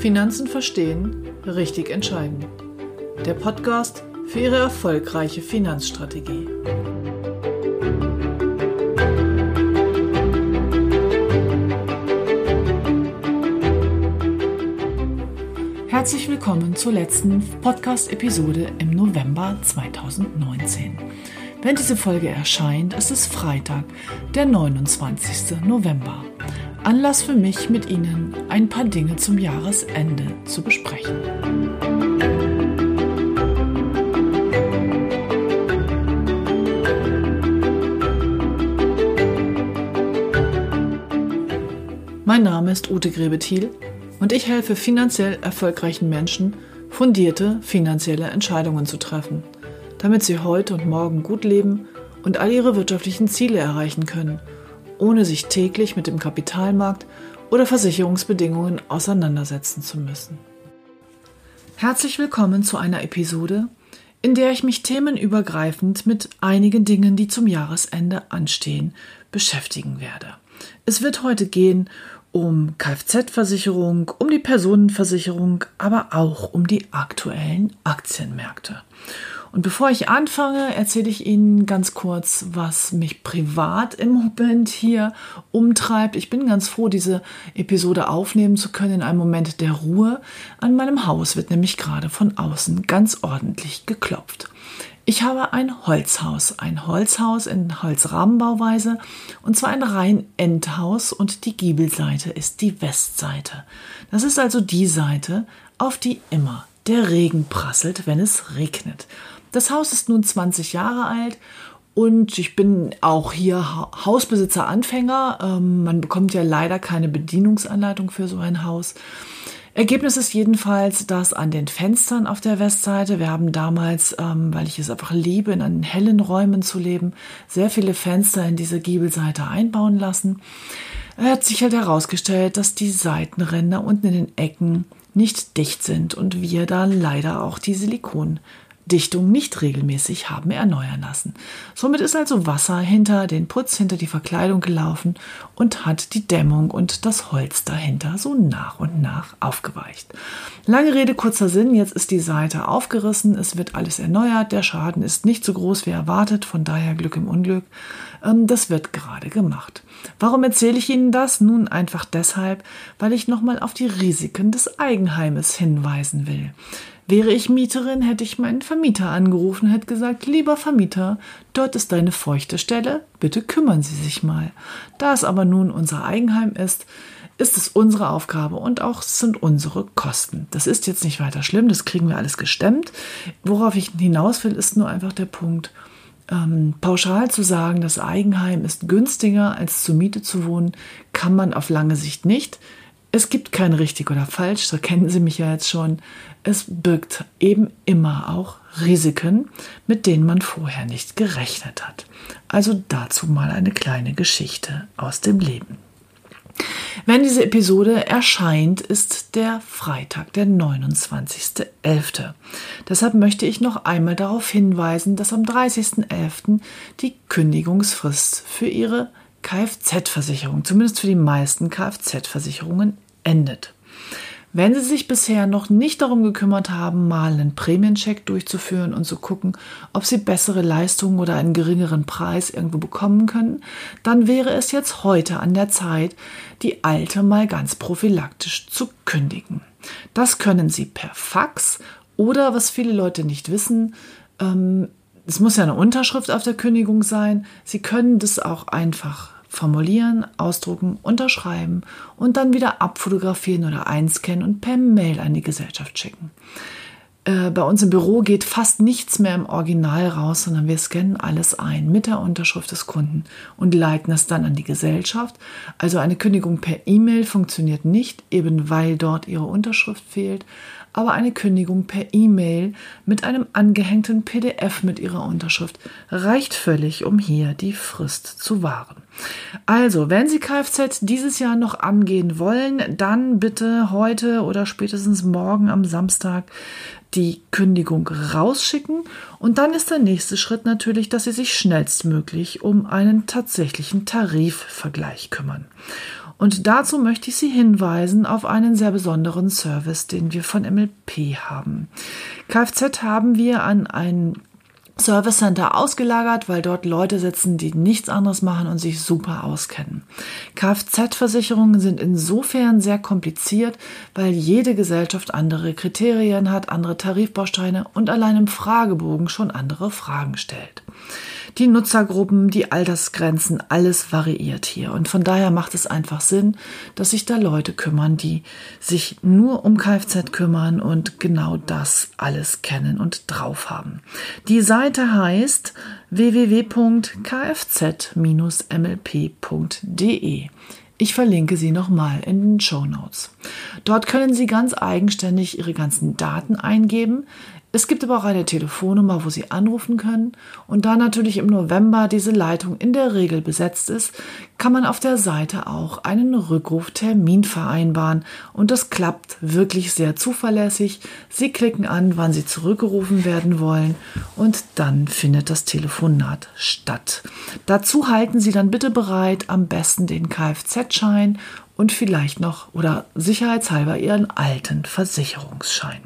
Finanzen verstehen, richtig entscheiden. Der Podcast für Ihre erfolgreiche Finanzstrategie. Herzlich willkommen zur letzten Podcast-Episode im November 2019. Wenn diese Folge erscheint, ist es Freitag, der 29. November. Anlass für mich, mit Ihnen ein paar Dinge zum Jahresende zu besprechen. Mein Name ist Ute Grebethiel und ich helfe finanziell erfolgreichen Menschen, fundierte finanzielle Entscheidungen zu treffen, damit sie heute und morgen gut leben und all ihre wirtschaftlichen Ziele erreichen können, ohne sich täglich mit dem Kapitalmarkt oder Versicherungsbedingungen auseinandersetzen zu müssen. Herzlich willkommen zu einer Episode, in der ich mich themenübergreifend mit einigen Dingen, die zum Jahresende anstehen, beschäftigen werde. Es wird heute gehen um Kfz-Versicherung, um die Personenversicherung, aber auch um die aktuellen Aktienmärkte. Und bevor ich anfange, erzähle ich Ihnen ganz kurz, was mich privat im Moment hier umtreibt. Ich bin ganz froh, diese Episode aufnehmen zu können in einem Moment der Ruhe. An meinem Haus wird nämlich gerade von außen ganz ordentlich geklopft. Ich habe ein Holzhaus, ein Holzhaus in Holzrahmenbauweise und zwar ein rein Endhaus und die Giebelseite ist die Westseite. Das ist also die Seite, auf die immer der Regen prasselt, wenn es regnet. Das Haus ist nun 20 Jahre alt und ich bin auch hier Hausbesitzer Anfänger. Ähm, man bekommt ja leider keine Bedienungsanleitung für so ein Haus. Ergebnis ist jedenfalls, dass an den Fenstern auf der Westseite, wir haben damals, ähm, weil ich es einfach liebe, in hellen Räumen zu leben, sehr viele Fenster in diese Giebelseite einbauen lassen. Er hat sich halt herausgestellt, dass die Seitenränder unten in den Ecken nicht dicht sind und wir da leider auch die Silikon Dichtung nicht regelmäßig haben erneuern lassen. Somit ist also Wasser hinter den Putz, hinter die Verkleidung gelaufen und hat die Dämmung und das Holz dahinter so nach und nach aufgeweicht. Lange Rede, kurzer Sinn, jetzt ist die Seite aufgerissen, es wird alles erneuert, der Schaden ist nicht so groß wie erwartet, von daher Glück im Unglück. Ähm, das wird gerade gemacht. Warum erzähle ich Ihnen das? Nun einfach deshalb, weil ich nochmal auf die Risiken des Eigenheimes hinweisen will. Wäre ich Mieterin, hätte ich meinen Vermieter angerufen und hätte gesagt, lieber Vermieter, dort ist deine feuchte Stelle, bitte kümmern Sie sich mal. Da es aber nun unser Eigenheim ist, ist es unsere Aufgabe und auch sind unsere Kosten. Das ist jetzt nicht weiter schlimm, das kriegen wir alles gestemmt. Worauf ich hinaus will, ist nur einfach der Punkt, ähm, pauschal zu sagen, das Eigenheim ist günstiger als zur Miete zu wohnen, kann man auf lange Sicht nicht. Es gibt kein richtig oder falsch, da kennen Sie mich ja jetzt schon. Es birgt eben immer auch Risiken, mit denen man vorher nicht gerechnet hat. Also dazu mal eine kleine Geschichte aus dem Leben. Wenn diese Episode erscheint, ist der Freitag, der 29.11. Deshalb möchte ich noch einmal darauf hinweisen, dass am 30.11. die Kündigungsfrist für Ihre Kfz-Versicherung, zumindest für die meisten Kfz-Versicherungen, endet. Wenn Sie sich bisher noch nicht darum gekümmert haben, mal einen Prämiencheck durchzuführen und zu gucken, ob Sie bessere Leistungen oder einen geringeren Preis irgendwo bekommen können, dann wäre es jetzt heute an der Zeit, die alte mal ganz prophylaktisch zu kündigen. Das können Sie per Fax oder, was viele Leute nicht wissen, ähm, es muss ja eine Unterschrift auf der Kündigung sein. Sie können das auch einfach formulieren, ausdrucken, unterschreiben und dann wieder abfotografieren oder einscannen und per Mail an die Gesellschaft schicken. Äh, bei uns im Büro geht fast nichts mehr im Original raus, sondern wir scannen alles ein mit der Unterschrift des Kunden und leiten es dann an die Gesellschaft. Also eine Kündigung per E-Mail funktioniert nicht, eben weil dort ihre Unterschrift fehlt. Aber eine Kündigung per E-Mail mit einem angehängten PDF mit Ihrer Unterschrift reicht völlig, um hier die Frist zu wahren. Also, wenn Sie Kfz dieses Jahr noch angehen wollen, dann bitte heute oder spätestens morgen am Samstag die Kündigung rausschicken und dann ist der nächste Schritt natürlich, dass Sie sich schnellstmöglich um einen tatsächlichen Tarifvergleich kümmern. Und dazu möchte ich Sie hinweisen auf einen sehr besonderen Service, den wir von MLP haben. Kfz haben wir an ein Service Center ausgelagert, weil dort Leute sitzen, die nichts anderes machen und sich super auskennen. Kfz-Versicherungen sind insofern sehr kompliziert, weil jede Gesellschaft andere Kriterien hat, andere Tarifbausteine und allein im Fragebogen schon andere Fragen stellt die Nutzergruppen, die Altersgrenzen, alles variiert hier. Und von daher macht es einfach Sinn, dass sich da Leute kümmern, die sich nur um Kfz kümmern und genau das alles kennen und drauf haben. Die Seite heißt www.kfz-mlp.de. Ich verlinke sie nochmal in den Show Notes. Dort können Sie ganz eigenständig Ihre ganzen Daten eingeben. Es gibt aber auch eine Telefonnummer, wo Sie anrufen können. Und da natürlich im November diese Leitung in der Regel besetzt ist, kann man auf der Seite auch einen Rückruftermin vereinbaren. Und das klappt wirklich sehr zuverlässig. Sie klicken an, wann Sie zurückgerufen werden wollen. Und dann findet das Telefonat statt. Dazu halten Sie dann bitte bereit, am besten den Kfz-Schein und vielleicht noch oder sicherheitshalber Ihren alten Versicherungsschein.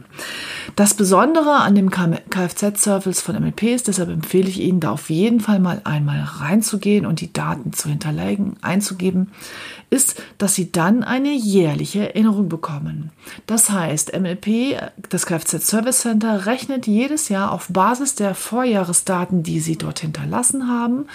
Das Besondere an dem Kfz-Service von MLP ist, deshalb empfehle ich Ihnen, da auf jeden Fall mal einmal reinzugehen und die Daten zu hinterlegen, einzugeben, ist, dass Sie dann eine jährliche Erinnerung bekommen. Das heißt, MLP, das Kfz-Service Center, rechnet jedes Jahr auf Basis der Vorjahresdaten, die Sie dort hinterlassen haben,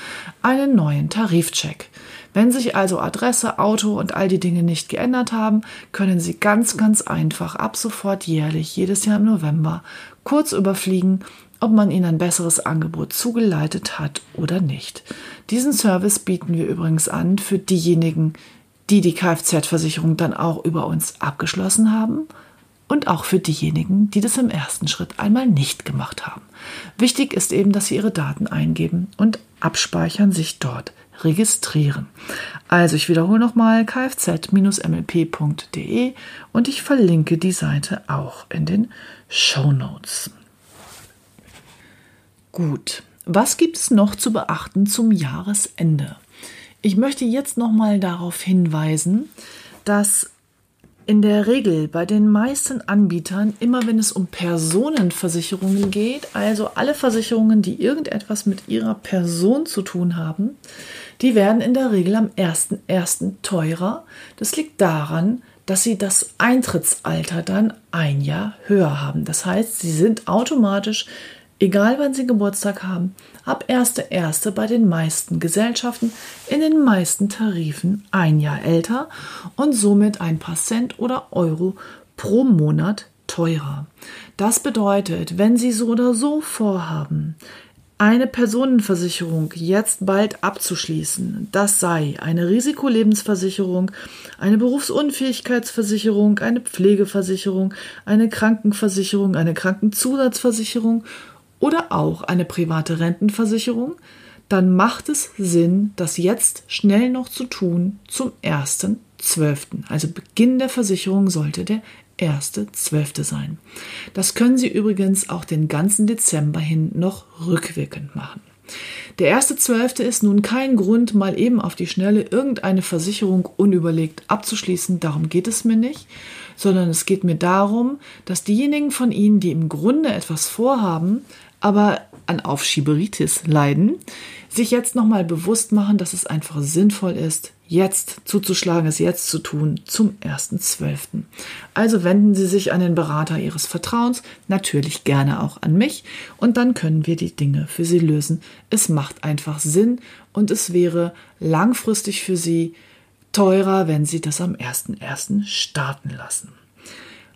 einen neuen Tarifcheck. Wenn sich also Adresse, Auto und all die Dinge nicht geändert haben, können Sie ganz, ganz einfach ab sofort jährlich, jedes Jahr im November, kurz überfliegen, ob man Ihnen ein besseres Angebot zugeleitet hat oder nicht. Diesen Service bieten wir übrigens an für diejenigen, die die Kfz-Versicherung dann auch über uns abgeschlossen haben und auch für diejenigen, die das im ersten Schritt einmal nicht gemacht haben. Wichtig ist eben, dass Sie Ihre Daten eingeben und abspeichern, sich dort registrieren. Also ich wiederhole nochmal kfz-mlp.de und ich verlinke die Seite auch in den Show Notes. Gut, was gibt es noch zu beachten zum Jahresende? Ich möchte jetzt nochmal darauf hinweisen, dass in der Regel bei den meisten Anbietern, immer wenn es um Personenversicherungen geht, also alle Versicherungen, die irgendetwas mit ihrer Person zu tun haben, die werden in der Regel am 1.1. teurer. Das liegt daran, dass sie das Eintrittsalter dann ein Jahr höher haben. Das heißt, sie sind automatisch, egal wann sie Geburtstag haben, ab 1.1. bei den meisten Gesellschaften in den meisten Tarifen ein Jahr älter und somit ein paar Cent oder Euro pro Monat teurer. Das bedeutet, wenn Sie so oder so vorhaben, eine Personenversicherung jetzt bald abzuschließen, das sei eine Risikolebensversicherung, eine Berufsunfähigkeitsversicherung, eine Pflegeversicherung, eine Krankenversicherung, eine Krankenzusatzversicherung oder auch eine private Rentenversicherung, dann macht es Sinn, das jetzt schnell noch zu tun zum 1.12. Also Beginn der Versicherung sollte der 1.12. sein. Das können Sie übrigens auch den ganzen Dezember hin noch rückwirkend machen. Der 1.12. ist nun kein Grund, mal eben auf die Schnelle irgendeine Versicherung unüberlegt abzuschließen. Darum geht es mir nicht, sondern es geht mir darum, dass diejenigen von Ihnen, die im Grunde etwas vorhaben, aber an Aufschieberitis leiden, sich jetzt nochmal bewusst machen, dass es einfach sinnvoll ist, jetzt zuzuschlagen, es jetzt zu tun, zum 1.12. Also wenden Sie sich an den Berater Ihres Vertrauens, natürlich gerne auch an mich, und dann können wir die Dinge für Sie lösen. Es macht einfach Sinn und es wäre langfristig für Sie teurer, wenn Sie das am 1.1. starten lassen.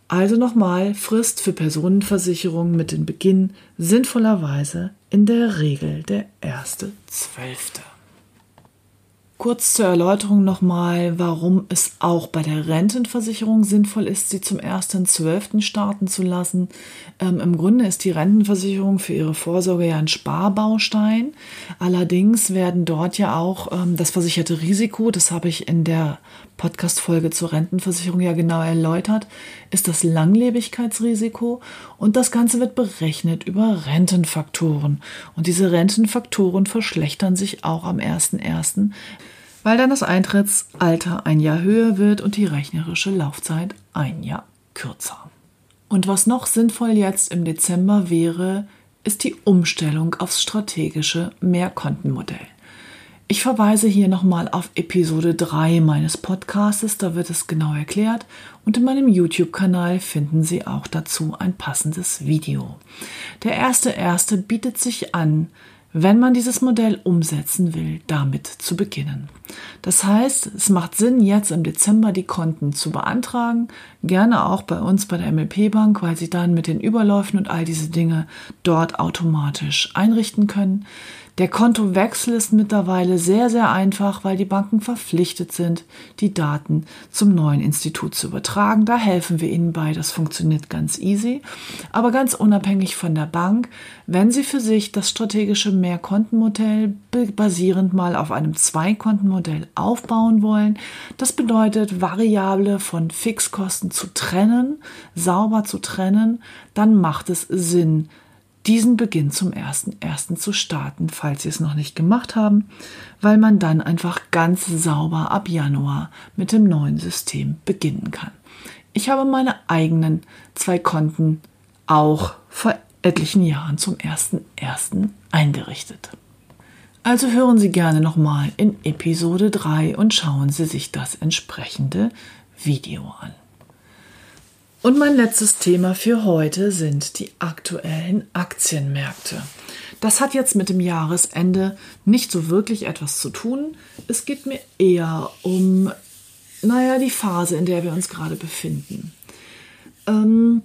Also nochmal, Frist für Personenversicherung mit dem Beginn sinnvollerweise in der Regel der erste Zwölfte. Kurz zur Erläuterung nochmal, warum es auch bei der Rentenversicherung sinnvoll ist, sie zum 1.12. starten zu lassen. Ähm, Im Grunde ist die Rentenversicherung für ihre Vorsorge ja ein Sparbaustein. Allerdings werden dort ja auch ähm, das versicherte Risiko, das habe ich in der Podcast-Folge zur Rentenversicherung ja genau erläutert, ist das Langlebigkeitsrisiko und das Ganze wird berechnet über Rentenfaktoren. Und diese Rentenfaktoren verschlechtern sich auch am 1.1., weil dann das Eintrittsalter ein Jahr höher wird und die rechnerische Laufzeit ein Jahr kürzer. Und was noch sinnvoll jetzt im Dezember wäre, ist die Umstellung aufs strategische Mehrkontenmodell. Ich verweise hier nochmal auf Episode 3 meines Podcastes, da wird es genau erklärt und in meinem YouTube-Kanal finden Sie auch dazu ein passendes Video. Der erste erste bietet sich an, wenn man dieses Modell umsetzen will, damit zu beginnen. Das heißt, es macht Sinn, jetzt im Dezember die Konten zu beantragen, gerne auch bei uns bei der MLP Bank, weil Sie dann mit den Überläufen und all diese Dinge dort automatisch einrichten können. Der Kontowechsel ist mittlerweile sehr, sehr einfach, weil die Banken verpflichtet sind, die Daten zum neuen Institut zu übertragen. Da helfen wir Ihnen bei. Das funktioniert ganz easy. Aber ganz unabhängig von der Bank, wenn Sie für sich das strategische Mehrkontenmodell basierend mal auf einem Zweikontenmodell aufbauen wollen, das bedeutet, Variable von Fixkosten zu trennen, sauber zu trennen, dann macht es Sinn, diesen Beginn zum 1.1. zu starten, falls Sie es noch nicht gemacht haben, weil man dann einfach ganz sauber ab Januar mit dem neuen System beginnen kann. Ich habe meine eigenen zwei Konten auch vor etlichen Jahren zum 1.1. eingerichtet. Also hören Sie gerne nochmal in Episode 3 und schauen Sie sich das entsprechende Video an. Und mein letztes Thema für heute sind die aktuellen Aktienmärkte. Das hat jetzt mit dem Jahresende nicht so wirklich etwas zu tun. Es geht mir eher um, naja, die Phase, in der wir uns gerade befinden. Ähm,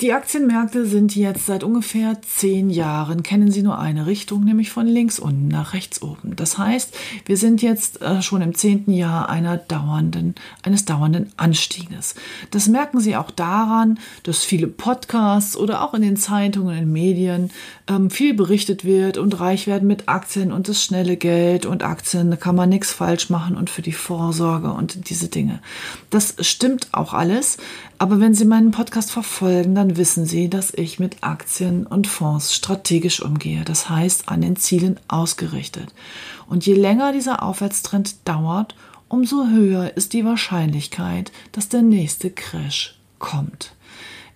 die Aktienmärkte sind jetzt seit ungefähr zehn Jahren, kennen sie nur eine Richtung, nämlich von links unten nach rechts oben. Das heißt, wir sind jetzt äh, schon im zehnten Jahr einer dauernden, eines dauernden Anstieges. Das merken Sie auch daran, dass viele Podcasts oder auch in den Zeitungen, in Medien ähm, viel berichtet wird und reich werden mit Aktien und das schnelle Geld und Aktien, da kann man nichts falsch machen und für die Vorsorge und diese Dinge. Das stimmt auch alles. Aber wenn Sie meinen Podcast verfolgen, dann wissen Sie, dass ich mit Aktien und Fonds strategisch umgehe. Das heißt, an den Zielen ausgerichtet. Und je länger dieser Aufwärtstrend dauert, umso höher ist die Wahrscheinlichkeit, dass der nächste Crash kommt.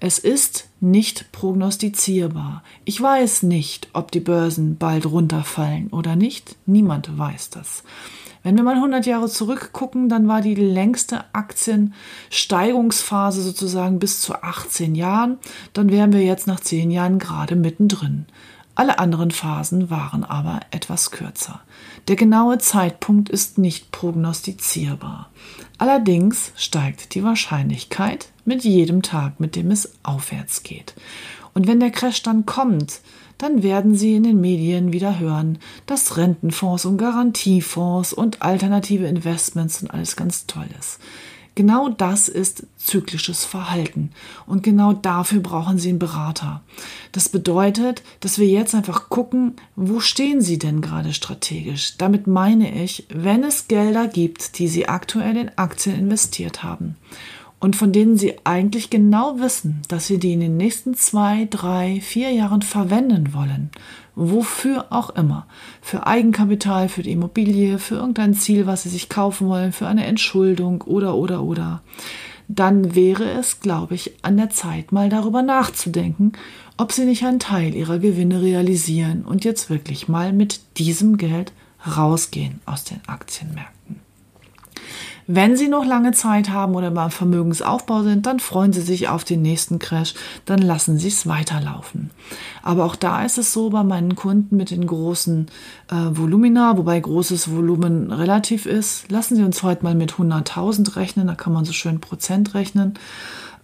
Es ist nicht prognostizierbar. Ich weiß nicht, ob die Börsen bald runterfallen oder nicht. Niemand weiß das. Wenn wir mal 100 Jahre zurückgucken, dann war die längste Aktiensteigungsphase sozusagen bis zu 18 Jahren. Dann wären wir jetzt nach 10 Jahren gerade mittendrin. Alle anderen Phasen waren aber etwas kürzer. Der genaue Zeitpunkt ist nicht prognostizierbar. Allerdings steigt die Wahrscheinlichkeit mit jedem Tag, mit dem es aufwärts geht. Und wenn der Crash dann kommt, dann werden Sie in den Medien wieder hören, dass Rentenfonds und Garantiefonds und alternative Investments und alles ganz toll ist. Genau das ist zyklisches Verhalten. Und genau dafür brauchen Sie einen Berater. Das bedeutet, dass wir jetzt einfach gucken, wo stehen Sie denn gerade strategisch? Damit meine ich, wenn es Gelder gibt, die Sie aktuell in Aktien investiert haben und von denen sie eigentlich genau wissen, dass sie die in den nächsten zwei, drei, vier Jahren verwenden wollen. Wofür auch immer. Für Eigenkapital, für die Immobilie, für irgendein Ziel, was sie sich kaufen wollen, für eine Entschuldung oder, oder, oder. Dann wäre es, glaube ich, an der Zeit, mal darüber nachzudenken, ob sie nicht einen Teil ihrer Gewinne realisieren und jetzt wirklich mal mit diesem Geld rausgehen aus den Aktienmärkten. Wenn Sie noch lange Zeit haben oder beim Vermögensaufbau sind, dann freuen Sie sich auf den nächsten Crash, dann lassen Sie es weiterlaufen. Aber auch da ist es so bei meinen Kunden mit den großen äh, Volumina, wobei großes Volumen relativ ist. Lassen Sie uns heute mal mit 100.000 rechnen, da kann man so schön Prozent rechnen.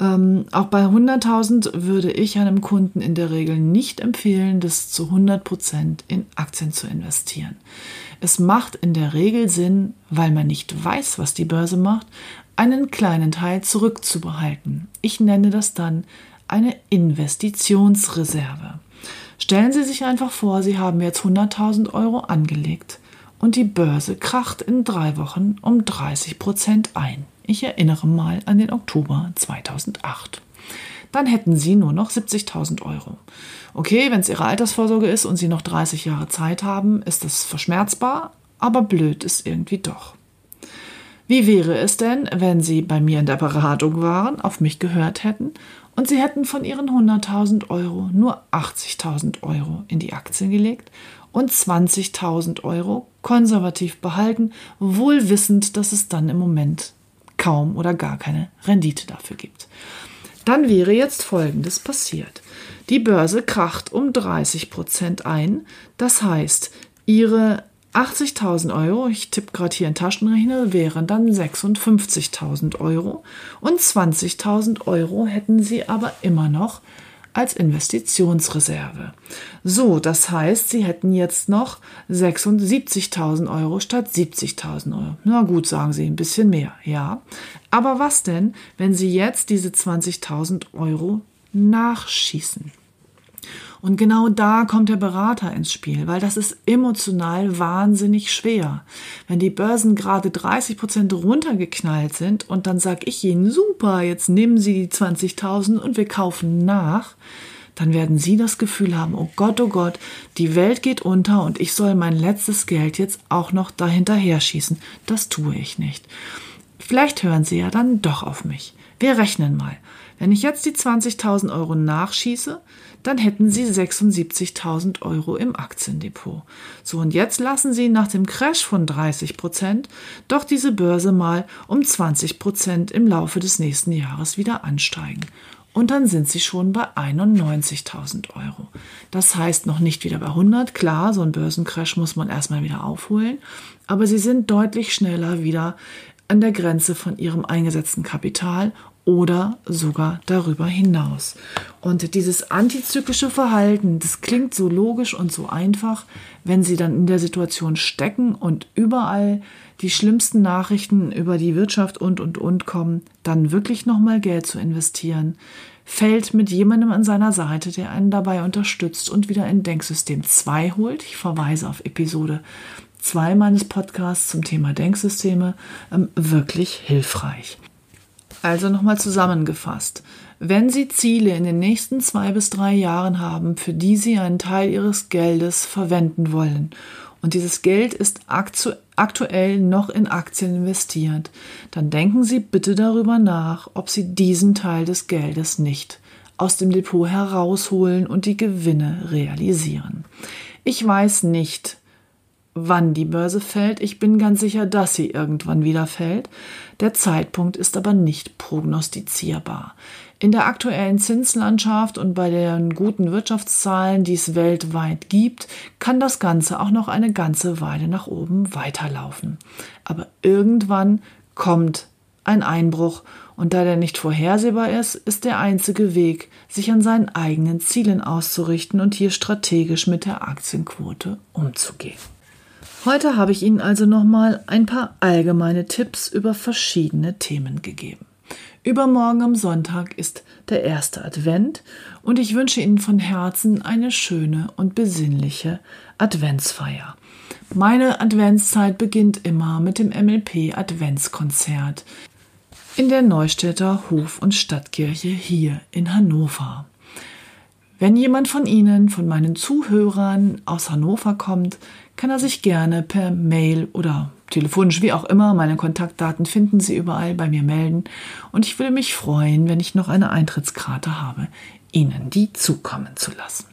Ähm, auch bei 100.000 würde ich einem Kunden in der Regel nicht empfehlen, das zu 100% in Aktien zu investieren. Es macht in der Regel Sinn, weil man nicht weiß, was die Börse macht, einen kleinen Teil zurückzubehalten. Ich nenne das dann eine Investitionsreserve. Stellen Sie sich einfach vor, Sie haben jetzt 100.000 Euro angelegt und die Börse kracht in drei Wochen um 30 Prozent ein. Ich erinnere mal an den Oktober 2008. Dann hätten Sie nur noch 70.000 Euro. Okay, wenn es Ihre Altersvorsorge ist und Sie noch 30 Jahre Zeit haben, ist das verschmerzbar, aber blöd ist irgendwie doch. Wie wäre es denn, wenn Sie bei mir in der Beratung waren, auf mich gehört hätten und Sie hätten von Ihren 100.000 Euro nur 80.000 Euro in die Aktien gelegt und 20.000 Euro konservativ behalten, wohl wissend, dass es dann im Moment kaum oder gar keine Rendite dafür gibt. Dann wäre jetzt Folgendes passiert. Die Börse kracht um 30 Prozent ein. Das heißt, Ihre 80.000 Euro, ich tippe gerade hier in Taschenrechner, wären dann 56.000 Euro und 20.000 Euro hätten Sie aber immer noch als Investitionsreserve. So, das heißt, Sie hätten jetzt noch 76.000 Euro statt 70.000 Euro. Na gut, sagen Sie, ein bisschen mehr, ja. Aber was denn, wenn Sie jetzt diese 20.000 Euro nachschießen? Und genau da kommt der Berater ins Spiel, weil das ist emotional wahnsinnig schwer. Wenn die Börsen gerade 30 Prozent runtergeknallt sind und dann sag ich ihnen, super, jetzt nehmen Sie die 20.000 und wir kaufen nach, dann werden Sie das Gefühl haben, oh Gott, oh Gott, die Welt geht unter und ich soll mein letztes Geld jetzt auch noch dahinterher schießen. Das tue ich nicht. Vielleicht hören Sie ja dann doch auf mich. Wir rechnen mal. Wenn ich jetzt die 20.000 Euro nachschieße, dann hätten Sie 76.000 Euro im Aktiendepot. So, und jetzt lassen Sie nach dem Crash von 30 Prozent doch diese Börse mal um 20 Prozent im Laufe des nächsten Jahres wieder ansteigen. Und dann sind Sie schon bei 91.000 Euro. Das heißt noch nicht wieder bei 100. Klar, so ein Börsencrash muss man erstmal wieder aufholen. Aber Sie sind deutlich schneller wieder an der Grenze von Ihrem eingesetzten Kapital oder sogar darüber hinaus. Und dieses antizyklische Verhalten, das klingt so logisch und so einfach, wenn Sie dann in der Situation stecken und überall die schlimmsten Nachrichten über die Wirtschaft und und und kommen, dann wirklich nochmal Geld zu investieren, fällt mit jemandem an seiner Seite, der einen dabei unterstützt und wieder in Denksystem 2 holt. Ich verweise auf Episode 2 meines Podcasts zum Thema Denksysteme, ähm, wirklich hilfreich. Also nochmal zusammengefasst. Wenn Sie Ziele in den nächsten zwei bis drei Jahren haben, für die Sie einen Teil Ihres Geldes verwenden wollen, und dieses Geld ist aktu aktuell noch in Aktien investiert, dann denken Sie bitte darüber nach, ob Sie diesen Teil des Geldes nicht aus dem Depot herausholen und die Gewinne realisieren. Ich weiß nicht, wann die Börse fällt. Ich bin ganz sicher, dass sie irgendwann wieder fällt. Der Zeitpunkt ist aber nicht prognostizierbar. In der aktuellen Zinslandschaft und bei den guten Wirtschaftszahlen, die es weltweit gibt, kann das Ganze auch noch eine ganze Weile nach oben weiterlaufen. Aber irgendwann kommt ein Einbruch und da der nicht vorhersehbar ist, ist der einzige Weg, sich an seinen eigenen Zielen auszurichten und hier strategisch mit der Aktienquote umzugehen. Heute habe ich Ihnen also nochmal ein paar allgemeine Tipps über verschiedene Themen gegeben. Übermorgen am Sonntag ist der erste Advent und ich wünsche Ihnen von Herzen eine schöne und besinnliche Adventsfeier. Meine Adventszeit beginnt immer mit dem MLP Adventskonzert in der Neustädter Hof- und Stadtkirche hier in Hannover. Wenn jemand von Ihnen, von meinen Zuhörern aus Hannover kommt, kann er sich gerne per Mail oder telefonisch, wie auch immer, meine Kontaktdaten finden Sie überall bei mir melden. Und ich würde mich freuen, wenn ich noch eine Eintrittskarte habe, Ihnen die zukommen zu lassen.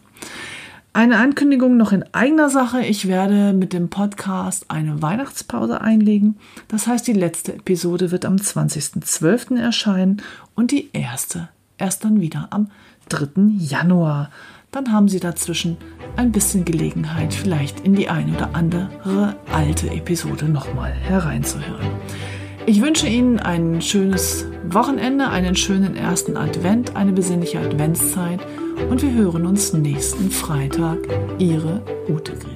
Eine Ankündigung noch in eigener Sache. Ich werde mit dem Podcast eine Weihnachtspause einlegen. Das heißt, die letzte Episode wird am 20.12. erscheinen und die erste erst dann wieder am 3. Januar. Dann haben Sie dazwischen ein bisschen Gelegenheit, vielleicht in die eine oder andere alte Episode nochmal hereinzuhören. Ich wünsche Ihnen ein schönes Wochenende, einen schönen ersten Advent, eine besinnliche Adventszeit und wir hören uns nächsten Freitag. Ihre Ute Grimm.